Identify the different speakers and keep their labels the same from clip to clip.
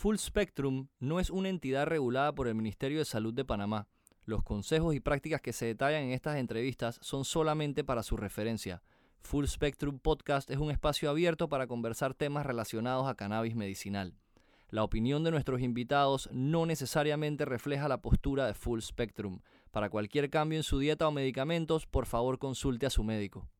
Speaker 1: Full Spectrum no es una entidad regulada por el Ministerio de Salud de Panamá. Los consejos y prácticas que se detallan en estas entrevistas son solamente para su referencia. Full Spectrum Podcast es un espacio abierto para conversar temas relacionados a cannabis medicinal. La opinión de nuestros invitados no necesariamente refleja la postura de Full Spectrum. Para cualquier cambio en su dieta o medicamentos, por favor consulte a su médico.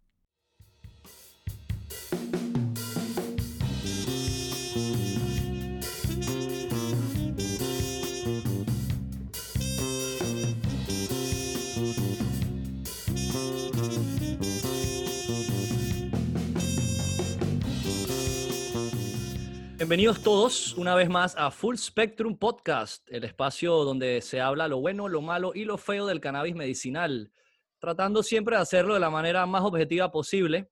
Speaker 1: Bienvenidos todos una vez más a Full Spectrum Podcast, el espacio donde se habla lo bueno, lo malo y lo feo del cannabis medicinal, tratando siempre de hacerlo de la manera más objetiva posible.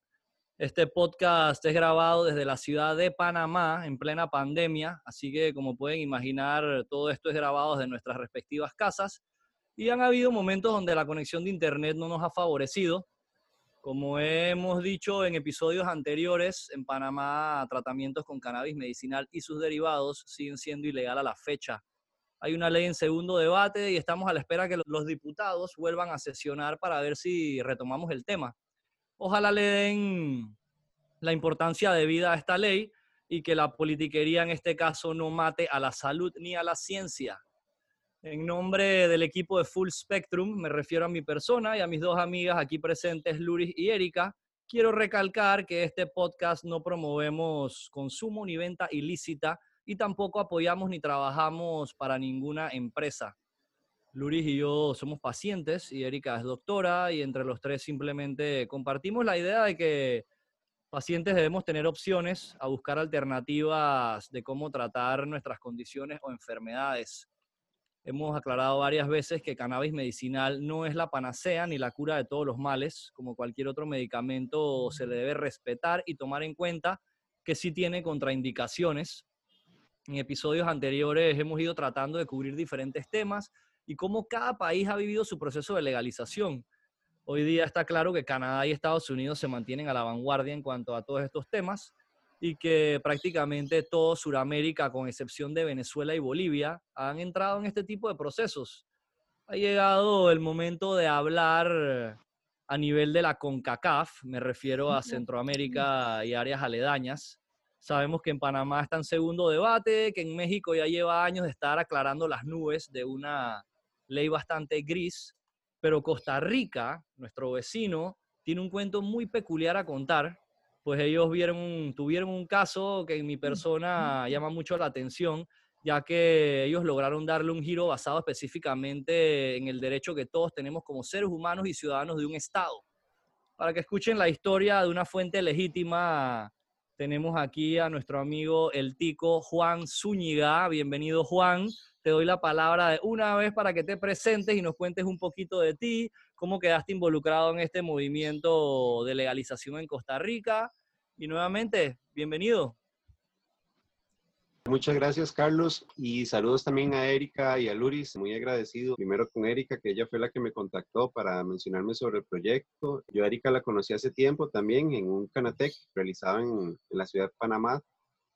Speaker 1: Este podcast es grabado desde la ciudad de Panamá en plena pandemia, así que como pueden imaginar, todo esto es grabado desde nuestras respectivas casas y han habido momentos donde la conexión de internet no nos ha favorecido, como hemos dicho en episodios anteriores, en Panamá tratamientos con cannabis medicinal y sus derivados siguen siendo ilegal a la fecha. Hay una ley en segundo debate y estamos a la espera que los diputados vuelvan a sesionar para ver si retomamos el tema. Ojalá le den la importancia debida a esta ley y que la politiquería en este caso no mate a la salud ni a la ciencia. En nombre del equipo de Full Spectrum, me refiero a mi persona y a mis dos amigas aquí presentes, Luris y Erika. Quiero recalcar que este podcast no promovemos consumo ni venta ilícita y tampoco apoyamos ni trabajamos para ninguna empresa. Luris y yo somos pacientes y Erika es doctora y entre los tres simplemente compartimos la idea de que pacientes debemos tener opciones a buscar alternativas de cómo tratar nuestras condiciones o enfermedades. Hemos aclarado varias veces que cannabis medicinal no es la panacea ni la cura de todos los males. Como cualquier otro medicamento, se le debe respetar y tomar en cuenta que sí tiene contraindicaciones. En episodios anteriores hemos ido tratando de cubrir diferentes temas y cómo cada país ha vivido su proceso de legalización. Hoy día está claro que Canadá y Estados Unidos se mantienen a la vanguardia en cuanto a todos estos temas y que prácticamente todo Sudamérica, con excepción de Venezuela y Bolivia, han entrado en este tipo de procesos. Ha llegado el momento de hablar a nivel de la CONCACAF, me refiero a Centroamérica y áreas aledañas. Sabemos que en Panamá está en segundo debate, que en México ya lleva años de estar aclarando las nubes de una ley bastante gris, pero Costa Rica, nuestro vecino, tiene un cuento muy peculiar a contar pues ellos vieron, tuvieron un caso que en mi persona llama mucho la atención, ya que ellos lograron darle un giro basado específicamente en el derecho que todos tenemos como seres humanos y ciudadanos de un Estado. Para que escuchen la historia de una fuente legítima, tenemos aquí a nuestro amigo el tico Juan Zúñiga. Bienvenido Juan. Te doy la palabra de una vez para que te presentes y nos cuentes un poquito de ti, cómo quedaste involucrado en este movimiento de legalización en Costa Rica y nuevamente, bienvenido.
Speaker 2: Muchas gracias, Carlos, y saludos también a Erika y a Luris. Muy agradecido primero con Erika, que ella fue la que me contactó para mencionarme sobre el proyecto. Yo a Erika la conocí hace tiempo también en un Canatec realizado en, en la ciudad de Panamá,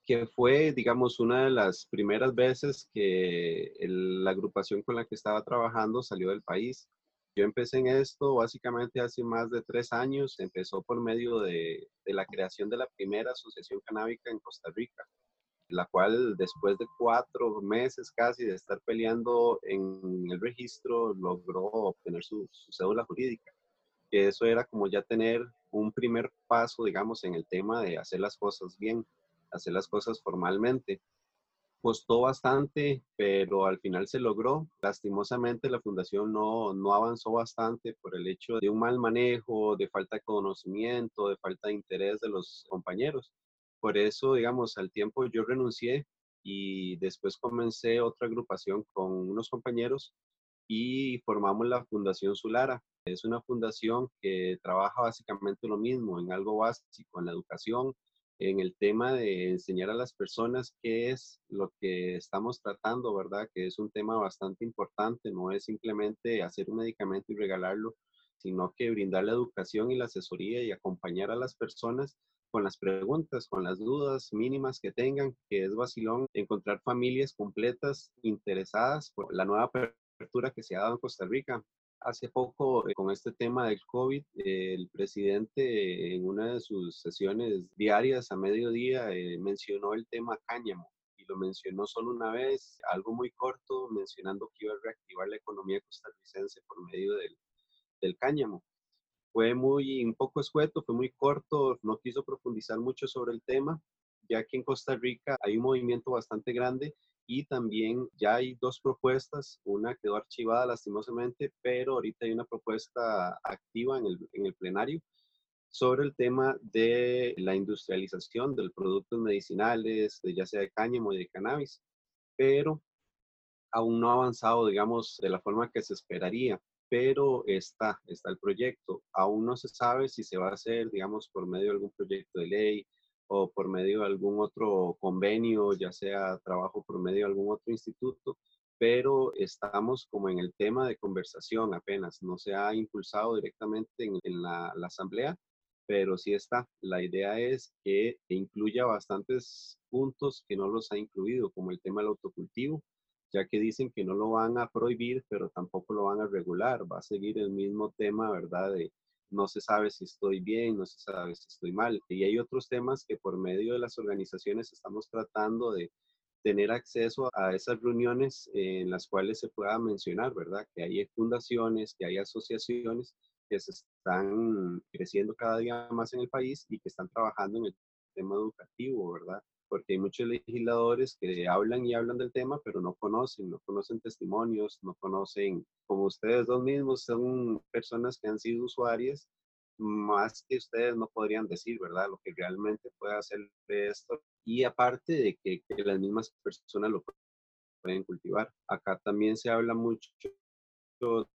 Speaker 2: que fue, digamos, una de las primeras veces que la agrupación con la que estaba trabajando salió del país. Yo empecé en esto básicamente hace más de tres años. Empezó por medio de, la creación de la primera asociación canábica en Costa Rica, la cual después de cuatro meses casi de estar peleando en el registro logró obtener su, su cédula jurídica. Que eso era como ya tener un primer paso, digamos, en el tema de hacer las cosas bien, hacer las cosas formalmente costó bastante, pero al final se logró. Lastimosamente la fundación no, no avanzó bastante por el hecho de un mal manejo, de falta de conocimiento, de falta de interés de los compañeros. Por eso, digamos, al tiempo yo renuncié y después comencé otra agrupación con unos compañeros y formamos la Fundación Sulara. Es una fundación que trabaja básicamente lo mismo, en algo básico, en la educación, en el tema de enseñar a las personas qué es lo que estamos tratando, ¿verdad? Que es un tema bastante importante, no es simplemente hacer un medicamento y regalarlo, sino que brindar la educación y la asesoría y acompañar a las personas con las preguntas, con las dudas mínimas que tengan, que es vacilón encontrar familias completas interesadas por la nueva apertura que se ha dado en Costa Rica. Hace poco, eh, con este tema del COVID, el presidente en una de sus sesiones diarias a mediodía eh, mencionó el tema cáñamo y lo mencionó solo una vez, algo muy corto, mencionando que iba a reactivar la economía costarricense por medio del, del cáñamo. Fue muy un poco escueto, fue muy corto, no quiso profundizar mucho sobre el tema, ya que en Costa Rica hay un movimiento bastante grande y también ya hay dos propuestas, una quedó archivada lastimosamente, pero ahorita hay una propuesta activa en el, en el plenario sobre el tema de la industrialización de los productos medicinales, de ya sea de cáñamo y de cannabis, pero aún no ha avanzado, digamos, de la forma que se esperaría pero está, está el proyecto. Aún no se sabe si se va a hacer, digamos, por medio de algún proyecto de ley o por medio de algún otro convenio, ya sea trabajo por medio de algún otro instituto, pero estamos como en el tema de conversación apenas. No se ha impulsado directamente en, la, la asamblea, pero sí está. La idea es que incluya bastantes puntos que no los ha incluido, como el tema del autocultivo, ya que dicen que no lo van a prohibir, pero tampoco lo van a regular. Va a seguir el mismo tema, ¿verdad? No se sabe si estoy bien, no se sabe si estoy mal. Y hay otros temas que por medio de las organizaciones estamos tratando de tener acceso a esas reuniones en las cuales se pueda mencionar, ¿verdad? Que hay fundaciones, que hay asociaciones que se están creciendo cada día más en el país y que están trabajando en el tema educativo, ¿verdad? Porque hay muchos legisladores que hablan y hablan del tema, pero no conocen, no conocen testimonios, no conocen, como ustedes dos mismos son personas que han sido usuarias, más que ustedes no podrían decir, ¿verdad? Lo que realmente puede hacer de esto. Y aparte de que, que las mismas personas lo pueden cultivar. Acá también se habla mucho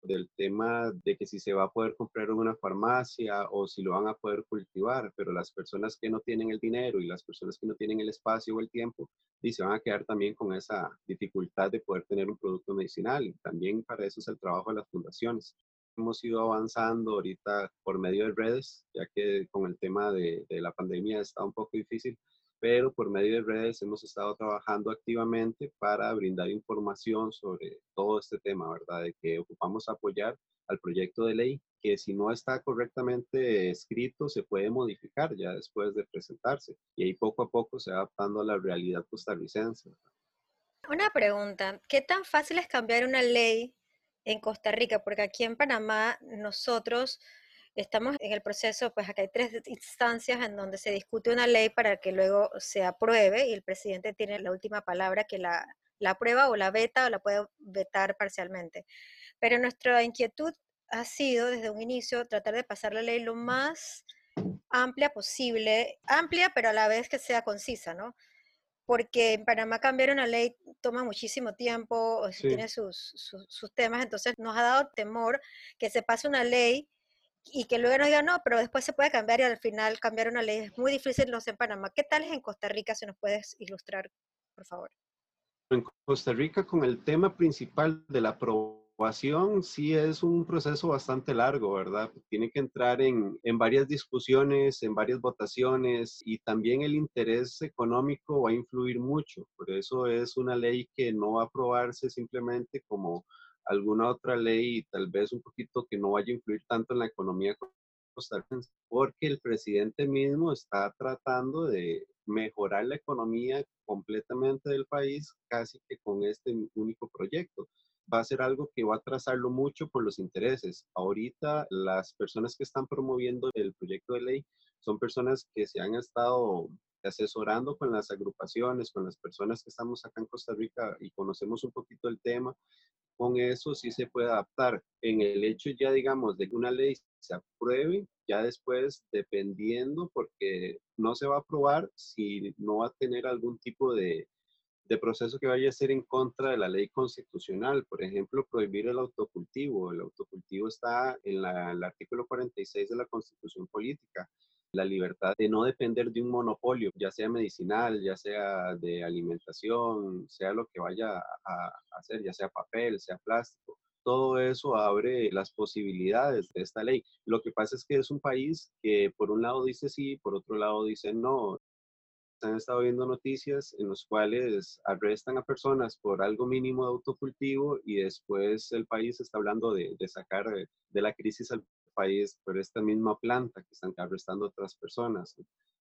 Speaker 2: del tema de que si se va a poder comprar en una farmacia o si lo van a poder cultivar, pero las personas que no tienen el dinero y las personas que no tienen el espacio o el tiempo, y se van a quedar también con esa dificultad de poder tener un producto medicinal. Y también para eso es el trabajo de las fundaciones. Hemos ido avanzando ahorita por medio de redes, ya que con el tema de, de la pandemia está un poco difícil, pero por medio de redes hemos estado trabajando activamente para brindar información sobre todo este tema, ¿verdad? De que ocupamos apoyar al proyecto de ley, que si no está correctamente escrito, se puede modificar ya después de presentarse. Y ahí poco a poco se va adaptando a la realidad costarricense.
Speaker 3: Una pregunta, ¿qué tan fácil es cambiar una ley en Costa Rica? Porque aquí en Panamá nosotros Estamos en el proceso, pues acá hay tres instancias en donde se discute una ley para que luego se apruebe y el presidente tiene la última palabra que la, la aprueba o la veta o la puede vetar parcialmente. Pero nuestra inquietud ha sido desde un inicio tratar de pasar la ley lo más amplia posible, amplia pero a la vez que sea concisa, ¿no? Porque en Panamá cambiar una ley toma muchísimo tiempo, tiene sus, sus, sus, temas, entonces nos ha dado temor que se pase una ley y que luego nos digan, no, pero después se puede cambiar y al final cambiar una ley es muy difícil, no sé en Panamá. ¿Qué tal es en Costa Rica? Si nos puedes ilustrar, por favor.
Speaker 2: En Costa Rica, con el tema principal de la aprobación, sí es un proceso bastante largo, ¿verdad? Tiene que entrar en, en varias discusiones, en varias votaciones y también el interés económico va a influir mucho. Por eso es una ley que no va a aprobarse simplemente como alguna otra ley, tal vez un poquito que no vaya a influir tanto en la economía costarricense, porque el presidente mismo está tratando de mejorar la economía completamente del país casi que con este único proyecto. Va a ser algo que va a trazarlo mucho por los intereses. Ahorita las personas que están promoviendo el proyecto de ley son personas que se han estado asesorando con las agrupaciones, con las personas que estamos acá en Costa Rica y conocemos un poquito el tema con eso sí se puede adaptar. En el hecho ya, digamos, de que una ley se apruebe, ya después, dependiendo, porque no se va a aprobar si no va a tener algún tipo de, de proceso que vaya a ser en contra de la ley constitucional. Por ejemplo, prohibir el autocultivo. El autocultivo está en el artículo 46 de la Constitución Política la libertad de no depender de un monopolio, ya sea medicinal, ya sea de alimentación, sea lo que vaya a, hacer, ya sea papel, sea plástico. todo eso abre las posibilidades de esta ley. Lo que pasa es que es un país que por un lado dice sí, por otro lado dice no. Han estado viendo noticias en los cuales arrestan a personas por algo mínimo de autocultivo y después el país está hablando de, sacar de la crisis al país por esta misma planta que están arrestando a otras personas.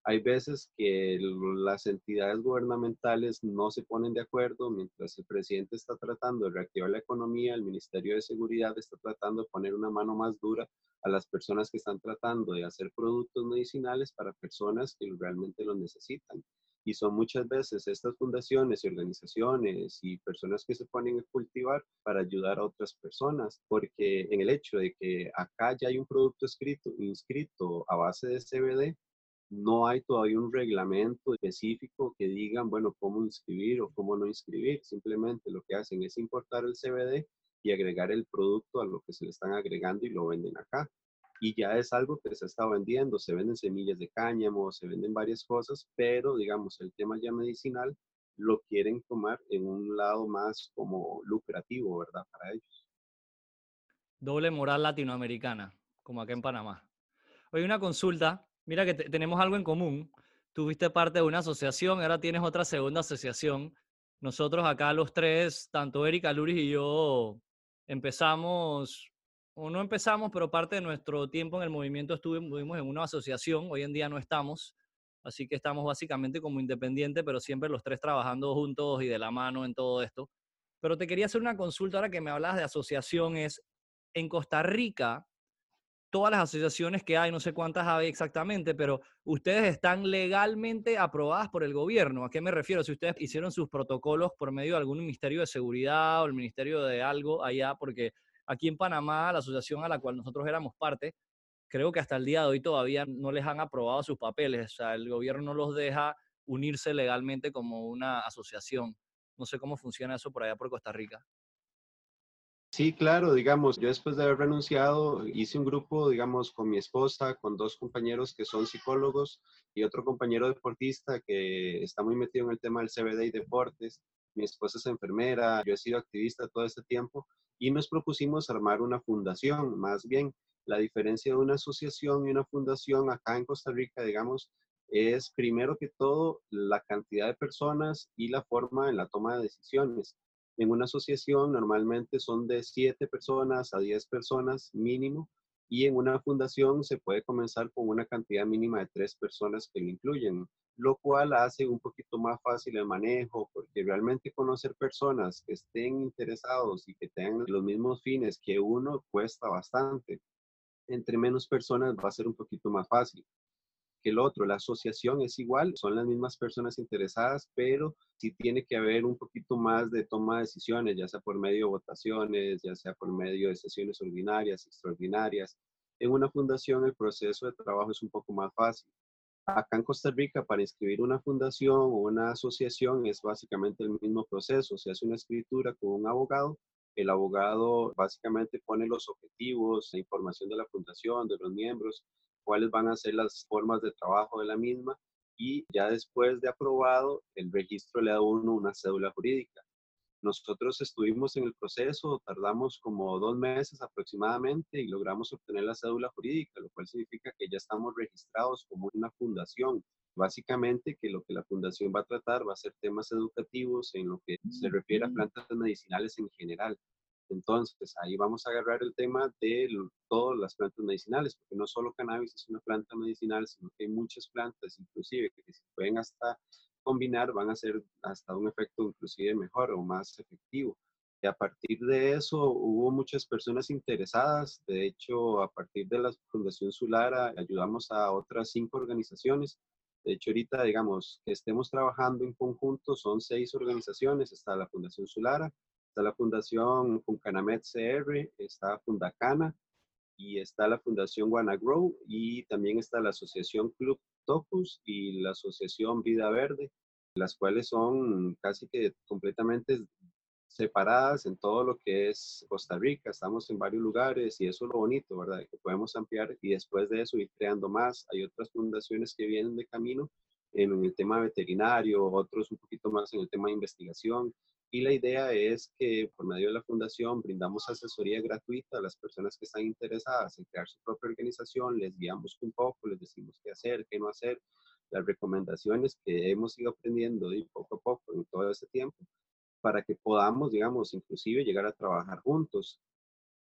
Speaker 2: Hay veces que las entidades gubernamentales no se ponen de acuerdo mientras el presidente está tratando de reactivar la economía, el Ministerio de Seguridad está tratando de poner una mano más dura a las personas que están tratando de hacer productos medicinales para personas que realmente lo necesitan. Y son muchas veces estas fundaciones y organizaciones y personas que se ponen a cultivar para ayudar a otras personas, porque en el hecho de que acá ya hay un producto escrito, inscrito a base de CBD, no hay todavía un reglamento específico que digan, bueno, cómo inscribir o cómo no inscribir. Simplemente lo que hacen es importar el CBD y agregar el producto a lo que se le están agregando y lo venden acá y ya es algo que se está vendiendo, se venden semillas de cáñamo, se venden varias cosas, pero digamos, el tema ya medicinal lo quieren tomar en un lado más como lucrativo, ¿verdad? Para ellos.
Speaker 1: Doble moral latinoamericana, como acá en Panamá. Hoy una consulta, mira que tenemos algo en común. Tuviste parte de una asociación, ahora tienes otra segunda asociación. Nosotros acá los tres, tanto Erika, Luris y yo, empezamos no empezamos, pero parte de nuestro tiempo en el movimiento estuvimos en una asociación, hoy en día no estamos, así que estamos básicamente como independientes, pero siempre los tres trabajando juntos y de la mano en todo esto. Pero te quería hacer una consulta ahora que me hablas de asociaciones. En Costa Rica, todas las asociaciones que hay, no sé cuántas hay exactamente, pero ustedes están legalmente aprobadas por el gobierno. ¿A qué me refiero? Si ustedes hicieron sus protocolos por medio de algún ministerio de seguridad o el ministerio de algo allá, porque Aquí en Panamá, la asociación a la cual nosotros éramos parte, creo que hasta el día de hoy todavía no les han aprobado sus papeles. O sea, el gobierno no los deja unirse legalmente como una asociación. No sé cómo funciona eso por allá por Costa Rica.
Speaker 2: Sí, claro, digamos, yo después de haber renunciado hice un grupo, digamos, con mi esposa, con dos compañeros que son psicólogos y otro compañero deportista que está muy metido en el tema del CBD y deportes. Mi esposa es enfermera, yo he sido activista todo este tiempo y nos propusimos armar una fundación. Más bien, la diferencia de una asociación y una fundación acá en Costa Rica, digamos, es primero que todo la cantidad de personas y la forma en la toma de decisiones. En una asociación normalmente son de 7 personas a 10 personas mínimo y en una fundación se puede comenzar con una cantidad mínima de 3 personas que lo incluyen lo cual hace un poquito más fácil el manejo, porque realmente conocer personas que estén interesados y que tengan los mismos fines que uno cuesta bastante. Entre menos personas va a ser un poquito más fácil que el otro. La asociación es igual, son las mismas personas interesadas, pero sí tiene que haber un poquito más de toma de decisiones, ya sea por medio de votaciones, ya sea por medio de sesiones ordinarias, extraordinarias. En una fundación el proceso de trabajo es un poco más fácil Acá en Costa Rica, para inscribir una fundación o una asociación es básicamente el mismo proceso. Se hace una escritura con un abogado. El abogado básicamente pone los objetivos, la información de la fundación, de los miembros, cuáles van a ser las formas de trabajo de la misma y ya después de aprobado, el registro le da a uno una cédula jurídica. Nosotros estuvimos en el proceso, tardamos como dos meses aproximadamente y logramos obtener la cédula jurídica, lo cual significa que ya estamos registrados como una fundación. Básicamente que lo que la fundación va a tratar va a ser temas educativos en lo que se refiere a plantas medicinales en general. Entonces, ahí vamos a agarrar el tema de todas las plantas medicinales, porque no solo cannabis es una planta medicinal, sino que hay muchas plantas, inclusive, que se pueden hasta combinar van a ser hasta un efecto inclusive mejor o más efectivo. Y a partir de eso hubo muchas personas interesadas. De hecho, a partir de la Fundación Sulara ayudamos a otras cinco organizaciones. De hecho, ahorita, digamos, que estemos trabajando en conjunto, son seis organizaciones. Está la Fundación Sulara, está la Fundación Cuncanamet CR, está Fundacana y está la Fundación Grow y también está la Asociación Club Topus y la Asociación Vida Verde, las cuales son casi que completamente separadas en todo lo que es Costa Rica. Estamos en varios lugares y eso es lo bonito, ¿verdad? Que podemos ampliar y después de eso ir creando más. Hay otras fundaciones que vienen de camino en el tema veterinario, otros un poquito más en el tema de investigación. Y la idea es que por medio de la fundación brindamos asesoría gratuita a las personas que están interesadas en crear su propia organización, les guiamos un poco, les decimos qué hacer, qué no hacer, las recomendaciones que hemos ido aprendiendo y poco a poco en todo ese tiempo para que podamos, digamos, inclusive llegar a trabajar juntos.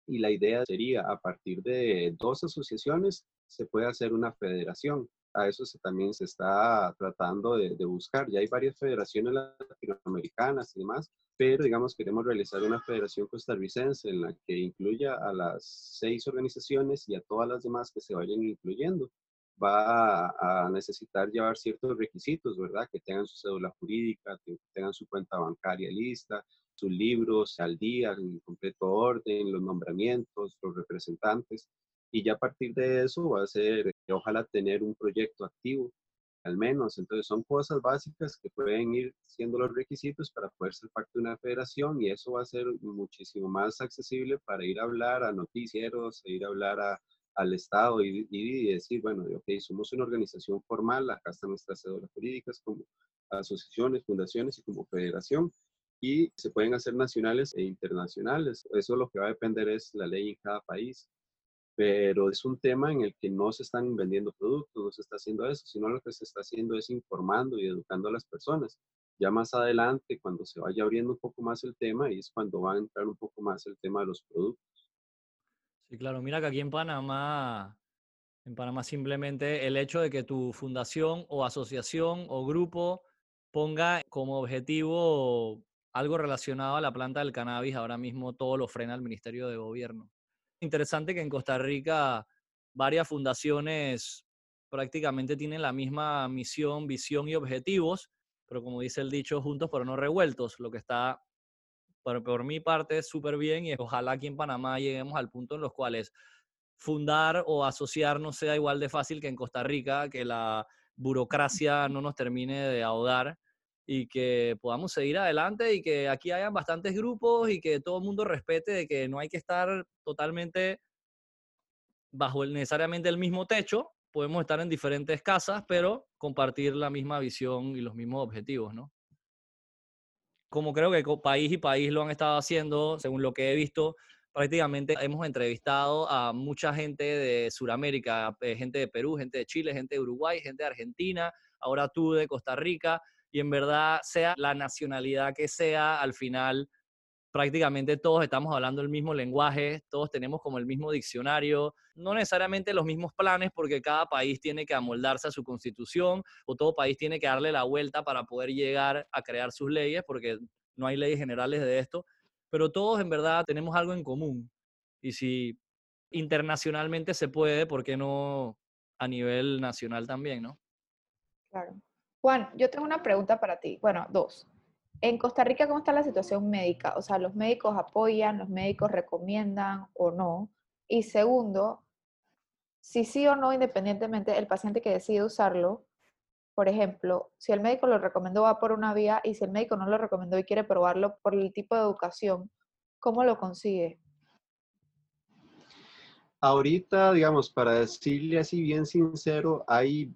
Speaker 2: Y la idea sería, a partir de dos asociaciones, se puede hacer una federación. A eso también se está tratando de, buscar. Ya hay varias federaciones latinoamericanas y demás, pero digamos queremos realizar una federación costarricense en la que incluya a las seis organizaciones y a todas las demás que se vayan incluyendo va a, necesitar llevar ciertos requisitos, ¿verdad? Que tengan su cédula jurídica, que tengan su cuenta bancaria lista, sus libros al día, en completo orden, los nombramientos, los representantes. Y ya a partir de eso va a ser, ojalá tener un proyecto activo, al menos. Entonces son cosas básicas que pueden ir siendo los requisitos para poder ser parte de una federación y eso va a ser muchísimo más accesible para ir a hablar a noticieros, e ir a hablar a, al Estado y, decir, bueno, ok, somos una organización formal, acá están nuestras cédulas jurídicas como asociaciones, fundaciones y como federación, y se pueden hacer nacionales e internacionales. Eso lo que va a depender es la ley en cada país, pero es un tema en el que no se están vendiendo productos, no se está haciendo eso, sino lo que se está haciendo es informando y educando a las personas. Ya más adelante, cuando se vaya abriendo un poco más el tema, y es cuando va a entrar un poco más el tema de los productos.
Speaker 1: Sí, claro. Mira que aquí en Panamá, en Panamá simplemente el hecho de que tu fundación o asociación o grupo ponga como objetivo algo relacionado a la planta del cannabis, ahora mismo todo lo frena el Ministerio de Gobierno. Interesante que en Costa Rica varias fundaciones prácticamente tienen la misma misión, visión y objetivos, pero como dice el dicho, juntos pero no revueltos, lo que está por, mi parte, súper bien y ojalá aquí en Panamá lleguemos al punto en los cuales fundar o asociar no sea igual de fácil que en Costa Rica, que la burocracia no nos termine de ahogar y que podamos seguir adelante y que aquí hayan bastantes grupos y que todo el mundo respete de que no hay que estar totalmente bajo el, necesariamente el mismo techo, podemos estar en diferentes casas, pero compartir la misma visión y los mismos objetivos, ¿no? como creo que país y país lo han estado haciendo, según lo que he visto, prácticamente hemos entrevistado a mucha gente de Sudamérica, eh, gente de Perú, gente de Chile, gente de Uruguay, gente de Argentina, ahora tú de Costa Rica, y en verdad, sea la nacionalidad que sea, al final prácticamente todos estamos hablando el mismo lenguaje, todos tenemos como el mismo diccionario, no necesariamente los mismos planes porque cada país tiene que amoldarse a su constitución o todo país tiene que darle la vuelta para poder llegar a crear sus leyes porque no hay leyes generales de esto, pero todos en verdad tenemos algo en común. Y si internacionalmente se puede, ¿por qué no a nivel nacional también, no?
Speaker 4: Claro. Juan, yo tengo una pregunta para ti. Bueno, dos. En Costa Rica, ¿cómo está la situación médica? O sea, ¿los médicos apoyan, los médicos recomiendan o no? Y segundo, si sí o no, independientemente, el paciente que decide usarlo, por ejemplo, si el médico lo recomendó va por una vía y si el médico no lo recomendó y quiere probarlo por el tipo de educación, ¿cómo lo consigue?
Speaker 2: Ahorita, digamos, para decirle así bien sincero, hay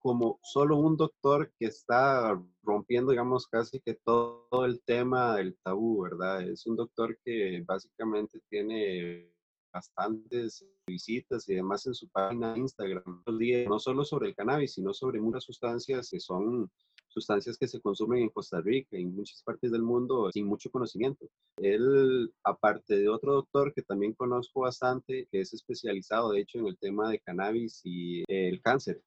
Speaker 2: como solo un doctor que está rompiendo, digamos, casi que todo el tema del tabú, ¿verdad? Es un doctor que básicamente tiene bastantes visitas y demás en su página de Instagram, no solo sobre el cannabis, sino sobre muchas sustancias que son sustancias que se consumen en Costa Rica y en muchas partes del mundo sin mucho conocimiento. Él, aparte de otro doctor que también conozco bastante, que es especializado de hecho en el tema de cannabis y el cáncer,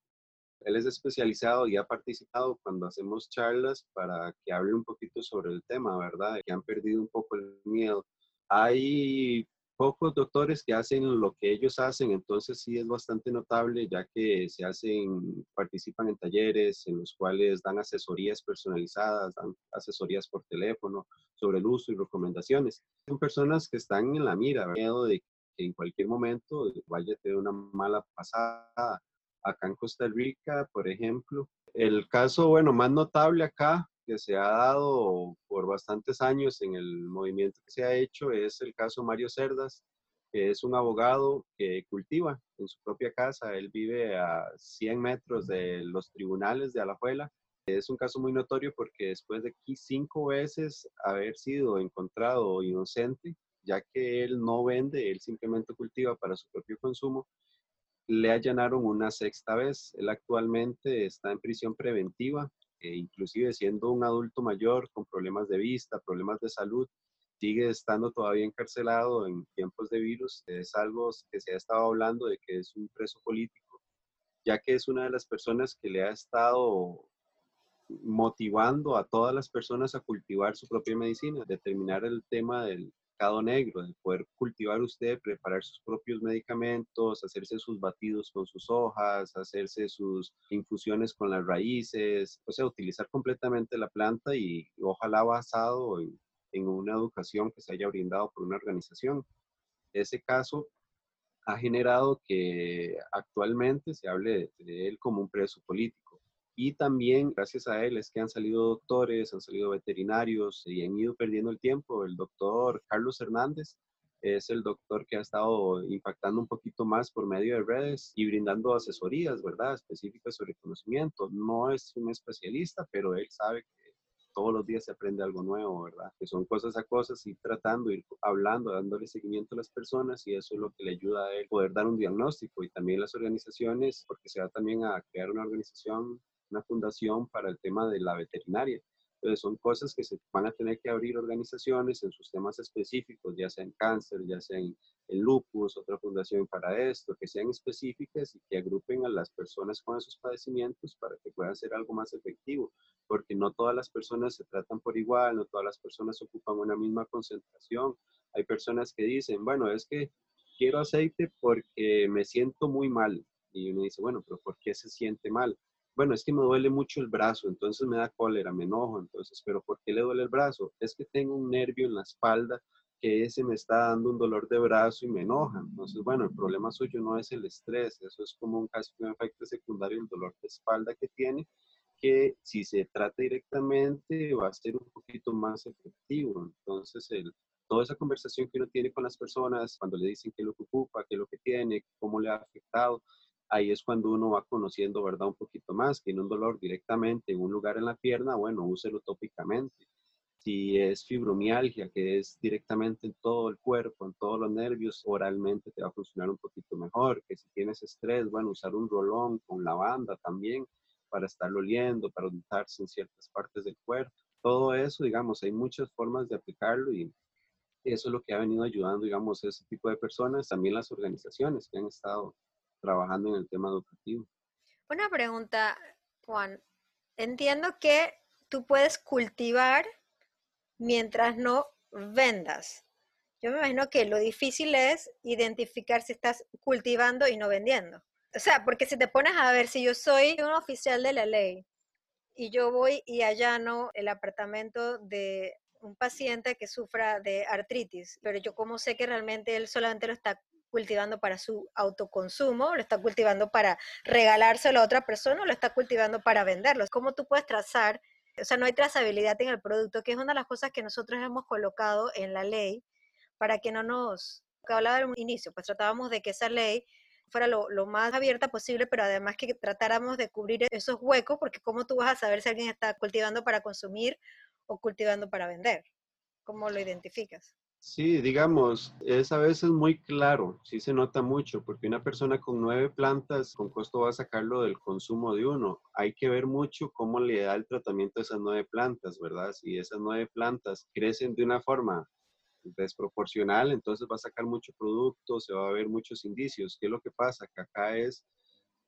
Speaker 2: él es especializado y ha participado cuando hacemos charlas para que hable un poquito sobre el tema, ¿verdad? Que han perdido un poco el miedo. Hay pocos doctores que hacen lo que ellos hacen, entonces sí es bastante notable ya que se hacen, participan en talleres en los cuales dan asesorías personalizadas, dan asesorías por teléfono sobre el uso y recomendaciones. Son personas que están en la mira, miedo de que en cualquier momento vaya a tener una mala pasada acá en Costa Rica, por ejemplo. El caso, bueno, más notable acá que se ha dado por bastantes años en el movimiento que se ha hecho es el caso Mario Cerdas, que es un abogado que cultiva en su propia casa. Él vive a 100 metros de los tribunales de Alajuela Es un caso muy notorio porque después de cinco veces haber sido encontrado inocente, ya que él no vende, él simplemente cultiva para su propio consumo, le allanaron una sexta vez. Él actualmente está en prisión preventiva, e inclusive siendo un adulto mayor con problemas de vista, problemas de salud, sigue estando todavía encarcelado en tiempos de virus. Es algo que se ha estado hablando de que es un preso político, ya que es una de las personas que le ha estado motivando a todas las personas a cultivar su propia medicina, determinar el tema del negro, de poder cultivar usted, preparar sus propios medicamentos, hacerse sus batidos con sus hojas, hacerse sus infusiones con las raíces, o sea, utilizar completamente la planta y, ojalá basado en, una educación que se haya brindado por una organización. Ese caso ha generado que actualmente se hable de él como un preso político y también, gracias a él, es que han salido doctores, han salido veterinarios y han ido perdiendo el tiempo. El doctor Carlos Hernández es el doctor que ha estado impactando un poquito más por medio de redes y brindando asesorías, ¿verdad? Específicas sobre conocimiento. No es un especialista, pero él sabe que todos los días se aprende algo nuevo, ¿verdad? Que son cosas a cosas, ir tratando, ir hablando, dándole seguimiento a las personas y eso es lo que le ayuda a él poder dar un diagnóstico y también las organizaciones, porque se va también a crear una organización una fundación para el tema de la veterinaria. Entonces son cosas que se van a tener que abrir organizaciones en sus temas específicos, ya sea en cáncer, ya sea en, lupus, otra fundación para esto, que sean específicas y que agrupen a las personas con esos padecimientos para que puedan ser algo más efectivo, porque no todas las personas se tratan por igual, no todas las personas ocupan una misma concentración. Hay personas que dicen, bueno, es que quiero aceite porque me siento muy mal. Y uno dice, bueno, pero ¿por qué se siente mal? Bueno, es que me duele mucho el brazo, entonces me da cólera, me enojo, entonces, pero ¿por qué le duele el brazo? Es que tengo un nervio en la espalda que ese me está dando un dolor de brazo y me enoja. Entonces, bueno, el problema suyo no es el estrés, eso es como un caso un efecto secundario el dolor de espalda que tiene, que si se trata directamente va a ser un poquito más efectivo. Entonces, el, toda esa conversación que uno tiene con las personas, cuando le dicen qué es lo que ocupa, qué es lo que tiene, cómo le ha afectado, ahí es cuando uno va conociendo, ¿verdad? Un poquito más. Tiene un dolor directamente en un lugar en la pierna, bueno, úselo tópicamente. Si es fibromialgia, que es directamente en todo el cuerpo, en todos los nervios, oralmente te va a funcionar un poquito mejor. Que si tienes estrés, bueno, usar un rolón con lavanda también para estarlo oliendo, para untarse en ciertas partes del cuerpo. Todo eso, digamos, hay muchas formas de aplicarlo y eso es lo que ha venido ayudando, digamos, a ese tipo de personas, también las organizaciones que han estado trabajando en el tema educativo.
Speaker 3: Una pregunta, Juan. Entiendo que tú puedes cultivar mientras no vendas. Yo me imagino que lo difícil es identificar si estás cultivando y no vendiendo. O sea, porque si te pones a ver, si yo soy un oficial de la ley y yo voy y allano el apartamento de un paciente que sufra de artritis, pero yo como sé que realmente él solamente lo está cultivando para su autoconsumo, lo está cultivando para regalárselo a otra persona o lo está cultivando para venderlo. ¿Cómo tú puedes trazar? O sea, no hay trazabilidad en el producto, que es una de las cosas que nosotros hemos colocado en la ley para que no nos... Que hablaba al inicio, pues tratábamos de que esa ley fuera lo, lo, más abierta posible, pero además que tratáramos de cubrir esos huecos, porque ¿cómo tú vas a saber si alguien está cultivando para consumir o cultivando para vender? ¿Cómo lo identificas?
Speaker 2: Sí, digamos, es a veces muy claro, sí se nota mucho, porque una persona con nueve plantas con costo va a sacarlo del consumo de uno. Hay que ver mucho cómo le da el tratamiento a esas nueve plantas, ¿verdad? Si esas nueve plantas crecen de una forma desproporcional, entonces va a sacar mucho producto, se va a ver muchos indicios. ¿Qué es lo que pasa? Que acá es,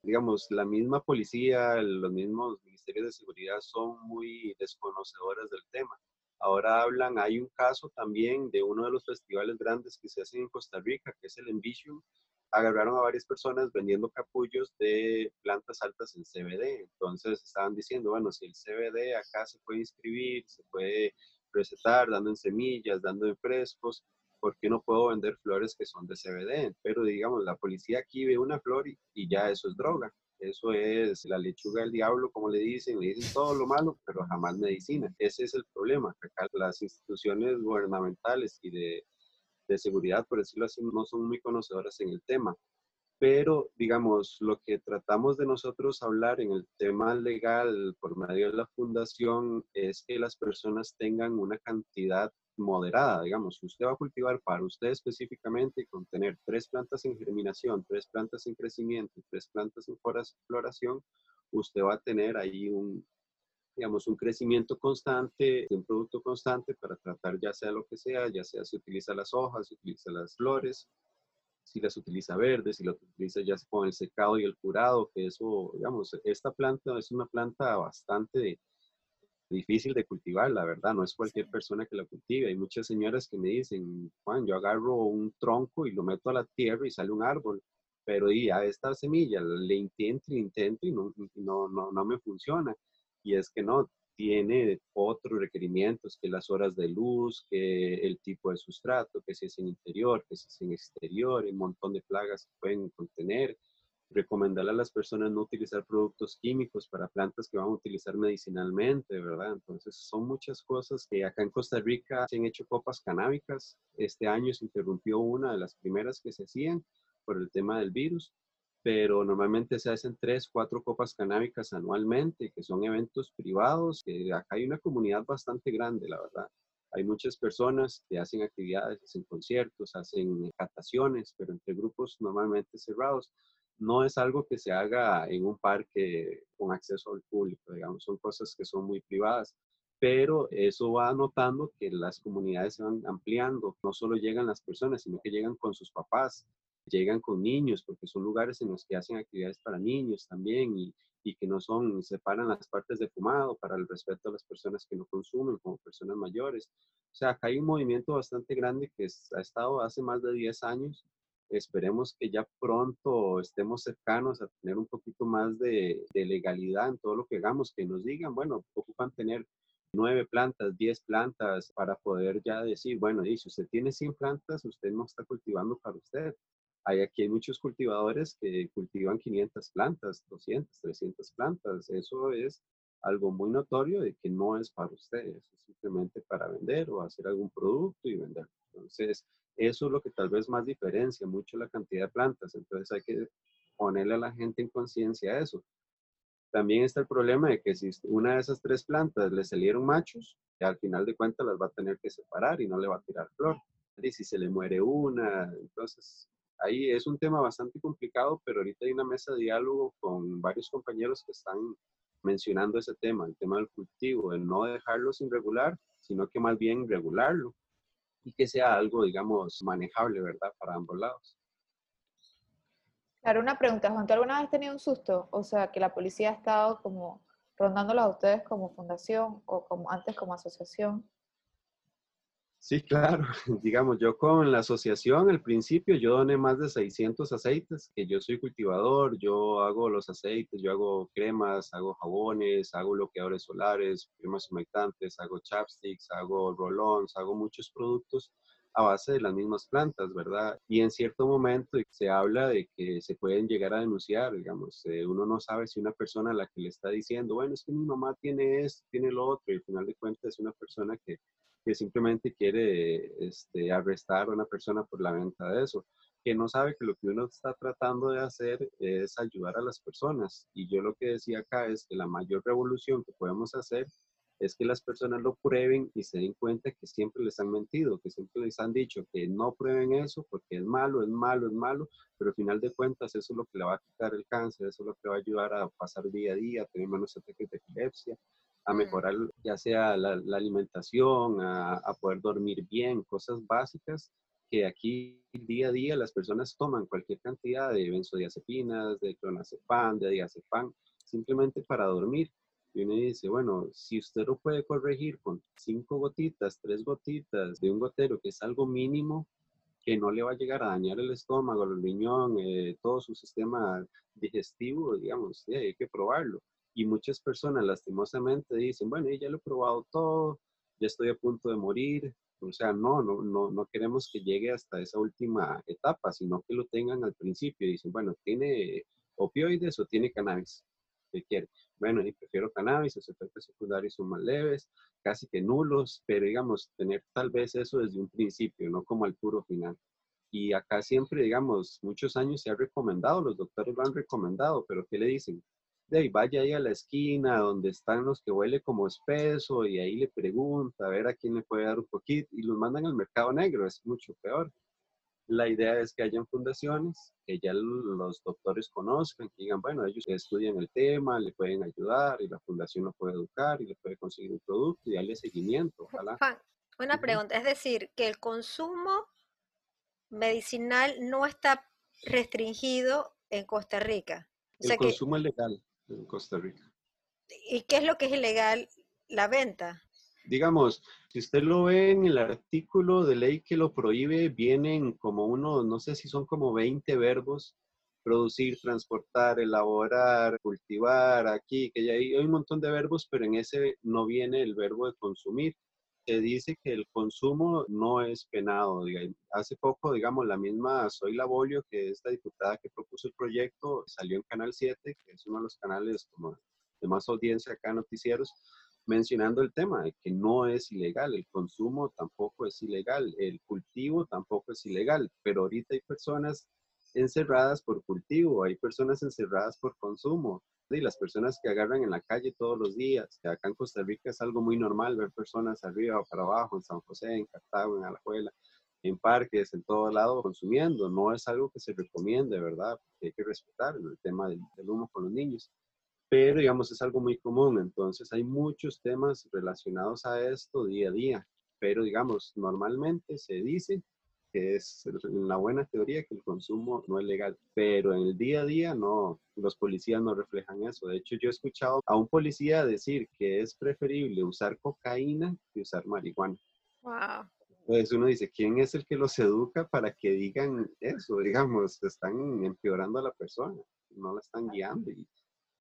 Speaker 2: digamos, la misma policía, los mismos ministerios de seguridad son muy desconocedores del tema Ahora hablan, hay un caso también de uno de los festivales grandes que se hacen en Costa Rica, que es el Envision. Agarraron a varias personas vendiendo capullos de plantas altas en CBD. Entonces estaban diciendo, bueno, si el CBD acá se puede inscribir, se puede recetar dando en semillas, dando en frescos, ¿por qué no puedo vender flores que son de CBD? Pero digamos, la policía aquí ve una flor y ya eso es droga. Eso es la lechuga del diablo, como le dicen, le dicen todo lo malo, pero jamás medicina. Ese es el problema. Acá las instituciones gubernamentales y de, de seguridad, por decirlo así, no son muy conocedoras en el tema. pero digamos, lo que tratamos de nosotros hablar en el tema legal por medio de la fundación es que las personas tengan una cantidad moderada, digamos, usted va a cultivar para usted específicamente con tener tres plantas en germinación, tres plantas en crecimiento, tres plantas en floración, usted va a tener ahí un, digamos, un crecimiento constante, un producto constante para tratar ya sea lo que sea, ya sea si utiliza las hojas, si utiliza las flores, si las utiliza verdes, si las utiliza ya con el secado y el curado, que eso, digamos, esta planta es una planta bastante difícil de cultivar, la verdad, no es cualquier persona que la cultive. Hay muchas señoras que me dicen, Juan, yo agarro un tronco y lo meto a la tierra y sale un árbol, pero y a esta semilla le intento intento y no, no, no, no me funciona y es que no, tiene otros requerimientos que las horas de luz, que el tipo de sustrato, que si es en interior, que si es en exterior, un montón de plagas que pueden contener. Recomendarle a las personas no utilizar productos químicos para plantas que van a utilizar medicinalmente, ¿verdad? Entonces son muchas cosas que acá en Costa Rica se han hecho copas canábicas. Este año se interrumpió una de las primeras que se hacían por el tema del virus pero normalmente se hacen tres, cuatro copas canábicas anualmente, que son eventos privados, que acá hay una comunidad bastante grande, la verdad. Hay muchas personas que hacen actividades, hacen conciertos, hacen cataciones, pero entre grupos normalmente cerrados. No es algo que se haga en un parque con acceso al público, digamos, son cosas que son muy privadas pero eso va notando que las comunidades se van ampliando, no solo llegan las personas, sino que llegan con sus papás, llegan con niños, porque son lugares en los que hacen actividades para niños también y, que no son, separan las partes de fumado para el respeto a las personas que no consumen como personas mayores. O sea, acá hay un movimiento bastante grande que ha estado hace más de 10 años. Esperemos que ya pronto estemos cercanos a tener un poquito más de, de legalidad en todo lo que hagamos, que nos digan, bueno, ocupan tener nueve plantas, diez plantas para poder ya decir, bueno, y si usted tiene 100 plantas, usted no está cultivando para usted, hay aquí hay muchos cultivadores que cultivan 500 plantas, 200, 300 plantas. Eso es algo muy notorio de que no es para ustedes, es simplemente para vender o hacer algún producto y vender. Entonces, eso es lo que tal vez más diferencia mucho la cantidad de plantas. Entonces, hay que ponerle a la gente en conciencia eso. También está el problema de que si una de esas tres plantas le salieron machos, al final de cuentas las va a tener que separar y no le va a tirar flor. Y si se le muere una, entonces ahí es un tema bastante complicado, pero ahorita hay una mesa de diálogo con varios compañeros que están mencionando ese tema, el tema del cultivo, el no dejarlo sin regular, sino que más bien regularlo y que sea algo, digamos, manejable, ¿verdad? Para ambos lados.
Speaker 4: Claro, una pregunta, Juan, ¿tú alguna vez has tenido un susto? O sea, que la policía ha estado como rondándolos a ustedes como fundación o como antes como asociación
Speaker 2: Sí, claro. Digamos, yo con la asociación, al principio, yo doné más de 600 aceites, que yo soy cultivador, yo hago los aceites, yo hago cremas, hago jabones, hago bloqueadores solares, cremas humectantes, hago chapsticks, hago rolons, hago muchos productos a base de las mismas plantas, ¿verdad? Y en cierto momento se habla de que se pueden llegar a denunciar, digamos, eh, uno no sabe si una persona a la que le está diciendo, bueno, es que mi mamá tiene esto, tiene lo otro, y al final de cuentas es una persona que que simplemente quiere este, arrestar a una persona por la venta de eso, que no sabe que lo que uno está tratando de hacer es ayudar a las personas. Y yo lo que decía acá es que la mayor revolución que podemos hacer es que las personas lo prueben y se den cuenta que siempre les han mentido, que siempre les han dicho que no prueben eso porque es malo, es malo, es malo, pero al final de cuentas eso es lo que le va a quitar el cáncer, eso es lo que va a ayudar a pasar día a día, a tener menos ataques de epilepsia, a mejorar ya sea la, alimentación, a, poder dormir bien, cosas básicas que aquí día a día las personas toman cualquier cantidad de benzodiazepinas, de clonazepam, de diazepam, simplemente para dormir. Y uno dice, bueno, si usted lo puede corregir con cinco gotitas, tres gotitas de un gotero, que es algo mínimo, que no le va a llegar a dañar el estómago, el riñón, eh, todo su sistema digestivo, digamos, hay que probarlo. Y muchas personas lastimosamente dicen, bueno, ya lo he probado todo, ya estoy a punto de morir. O sea, no, no, no, no queremos que llegue hasta esa última etapa, sino que lo tengan al principio. Dicen, bueno, ¿tiene opioides o tiene cannabis? ¿Qué quiere? Bueno, y prefiero cannabis, los efectos secundarios son más leves, casi que nulos, pero digamos, tener tal vez eso desde un principio, no como al puro final. Y acá siempre, digamos, muchos años se ha recomendado, los doctores lo han recomendado, pero ¿qué le dicen? De ahí, vaya ahí a la esquina donde están los que huele como espeso y ahí le pregunta a ver a quién le puede dar un poquito y los mandan al mercado negro, es mucho peor. La idea es que hayan fundaciones que ya los doctores conozcan, que digan, bueno, ellos estudian el tema, le pueden ayudar y la fundación lo puede educar y le puede conseguir un producto y darle seguimiento. Ojalá.
Speaker 3: Juan, una pregunta, es decir, que el consumo medicinal no está restringido en Costa Rica.
Speaker 2: el consumo es legal en Costa Rica.
Speaker 3: ¿Y qué es lo que es ilegal? La venta
Speaker 2: digamos, si usted lo ve en el artículo de ley que lo prohíbe, vienen como uno, no sé si son como 20 verbos, producir, transportar, elaborar, cultivar, aquí, que ya hay, hay un montón de verbos, pero en ese no viene el verbo de consumir. Se dice que el consumo no es penado. Hace poco, digamos, la misma Soy Labolio, que es la diputada que propuso el proyecto, salió en Canal 7, que es uno de los canales como de más audiencia acá en noticieros, mencionando el tema de que no es ilegal, el consumo tampoco es ilegal, el cultivo tampoco es ilegal, pero ahorita hay personas encerradas por cultivo, hay personas encerradas por consumo. Y las personas que agarran en la calle todos los días, que acá en Costa Rica es algo muy normal ver personas arriba o para abajo, en San José, en Cartago, en Alajuela, en parques, en todo lado, consumiendo. No es algo que se recomiende, ¿verdad? Porque hay que respetar el tema del humo con los niños pero digamos es algo muy común, entonces hay muchos temas relacionados a esto día a día, pero digamos, normalmente se dice que es la buena teoría que el consumo no es legal, pero en el día a día no, los policías no reflejan eso. De hecho, yo he escuchado a un policía decir que es preferible usar cocaína que usar marihuana.
Speaker 3: Wow.
Speaker 2: Pues uno dice, ¿quién es el que los educa para que digan eso? Digamos, están empeorando a la persona, no la están guiando. Y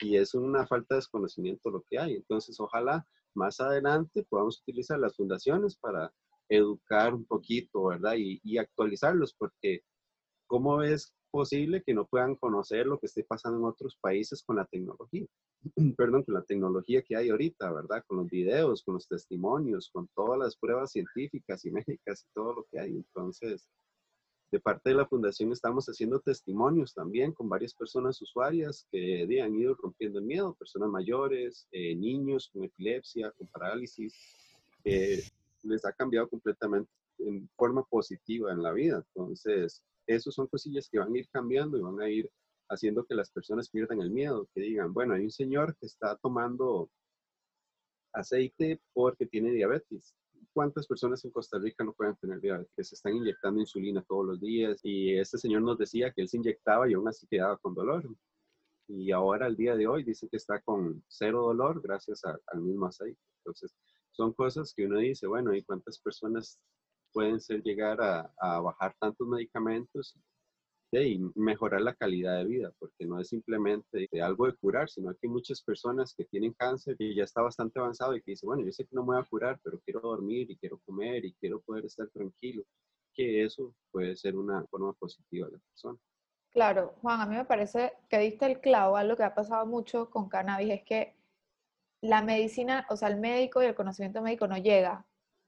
Speaker 2: y es una falta de desconocimiento lo que hay. Entonces, ojalá más adelante podamos utilizar las fundaciones para educar un poquito, ¿verdad? Y, actualizarlos, porque ¿cómo es posible que no puedan conocer lo que esté pasando en otros países con la tecnología? Perdón, con la tecnología que hay ahorita, ¿verdad? Con los videos, con los testimonios, con todas las pruebas científicas y médicas y todo lo que hay. Entonces, de parte de la fundación estamos haciendo testimonios también con varias personas usuarias que han ido rompiendo el miedo, personas mayores, eh, niños con epilepsia, con parálisis, les ha cambiado completamente en forma positiva en la vida. Entonces, esos son cosillas que van a ir cambiando y van a ir haciendo que las personas pierdan el miedo, que digan, bueno, hay un señor que está tomando aceite porque tiene diabetes cuántas personas en Costa Rica no pueden tener diabetes, que se están inyectando insulina todos los días. Y este señor nos decía que él se inyectaba y aún así quedaba con dolor. Y ahora, al día de hoy, dice que está con cero dolor gracias al mismo aceite. Entonces, son cosas que uno dice, bueno, ¿y cuántas personas pueden ser llegar a, bajar tantos medicamentos y mejorar la calidad de vida, porque no es simplemente algo de curar, sino que hay muchas personas que tienen cáncer y ya está bastante avanzado y que dicen, bueno, yo sé que no me voy a curar, pero quiero dormir y quiero comer y quiero poder estar tranquilo, que eso puede ser una forma positiva de la persona.
Speaker 4: Claro, Juan, a mí me parece que diste el clavo a lo que ha pasado mucho con cannabis, es que la medicina, o sea, el médico y el conocimiento médico no llega,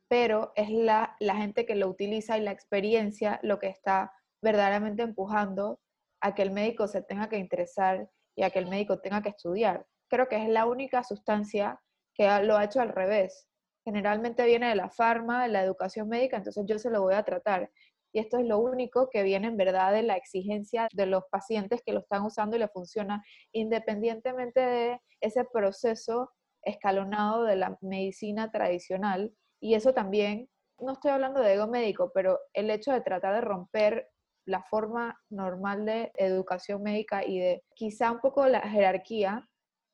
Speaker 4: pero es la, la gente que lo utiliza y la experiencia lo que está verdaderamente empujando a que el médico se tenga que interesar y a que el médico tenga que estudiar. Creo que es la única sustancia que lo ha hecho al revés. Generalmente viene de la farma, de la educación médica, entonces yo se lo voy a tratar. Y esto es lo único que viene en verdad de la exigencia de los pacientes que lo están usando y le funciona, independientemente de ese proceso escalonado de la medicina tradicional. Y eso también, no estoy hablando de ego médico, pero el hecho de tratar de romper la forma normal de educación médica y de quizá un poco la jerarquía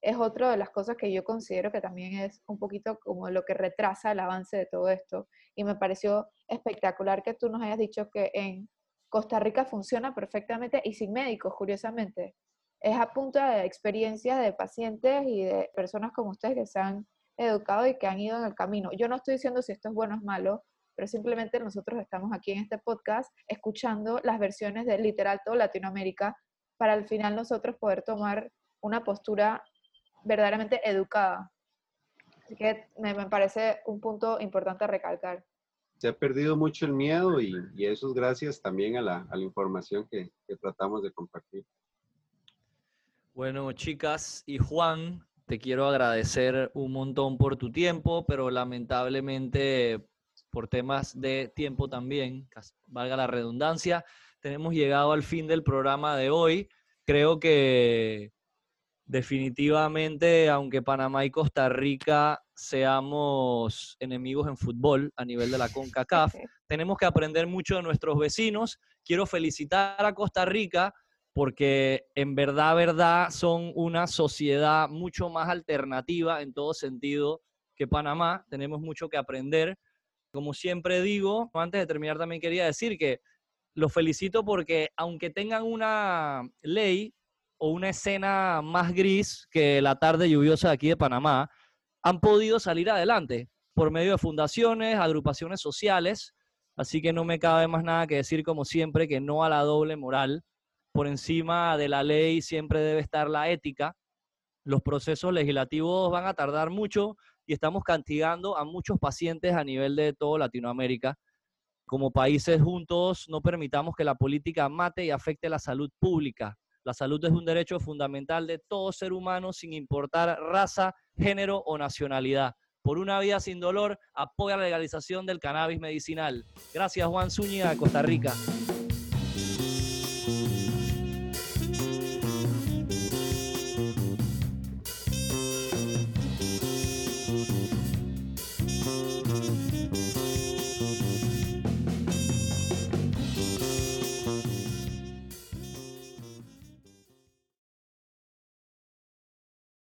Speaker 4: es otra de las cosas que yo considero que también es un poquito como lo que retrasa el avance de todo esto. Y me pareció espectacular que tú nos hayas dicho que en Costa Rica funciona perfectamente y sin médicos, curiosamente. Es a punta de experiencias de pacientes y de personas como ustedes que se han educado y que han ido en el camino. Yo no estoy diciendo si esto es bueno o es malo, pero simplemente nosotros estamos aquí en este podcast escuchando las versiones de literal todo Latinoamérica para al final nosotros poder tomar una postura verdaderamente educada. Así que me, parece un punto importante a recalcar.
Speaker 2: se ha perdido mucho el miedo y, eso es gracias también a la, información que, que tratamos de compartir.
Speaker 1: Bueno, chicas y Juan, te quiero agradecer un montón por tu tiempo, pero lamentablemente por temas de tiempo también, valga la redundancia, tenemos llegado al fin del programa de hoy. Creo que definitivamente, aunque Panamá y Costa Rica seamos enemigos en fútbol a nivel de la CONCACAF, tenemos que aprender mucho de nuestros vecinos. Quiero felicitar a Costa Rica porque en verdad, verdad, son una sociedad mucho más alternativa en todo sentido que Panamá. Tenemos mucho que aprender. Como siempre digo, antes de terminar también quería decir que los felicito porque aunque tengan una ley o una escena más gris que la tarde lluviosa de aquí de Panamá, han podido salir adelante por medio de fundaciones, agrupaciones sociales. Así que no me cabe más nada que decir, como siempre, que no a la doble moral por encima de la ley siempre debe estar la ética. Los procesos legislativos van a tardar mucho y estamos castigando a muchos pacientes a nivel de toda Latinoamérica. Como países juntos no permitamos que la política mate y afecte la salud pública. La salud es un derecho fundamental de todo ser humano sin importar raza, género o nacionalidad. Por una vida sin dolor, apoya la legalización del cannabis medicinal. Gracias Juan Zúñiga Costa Rica.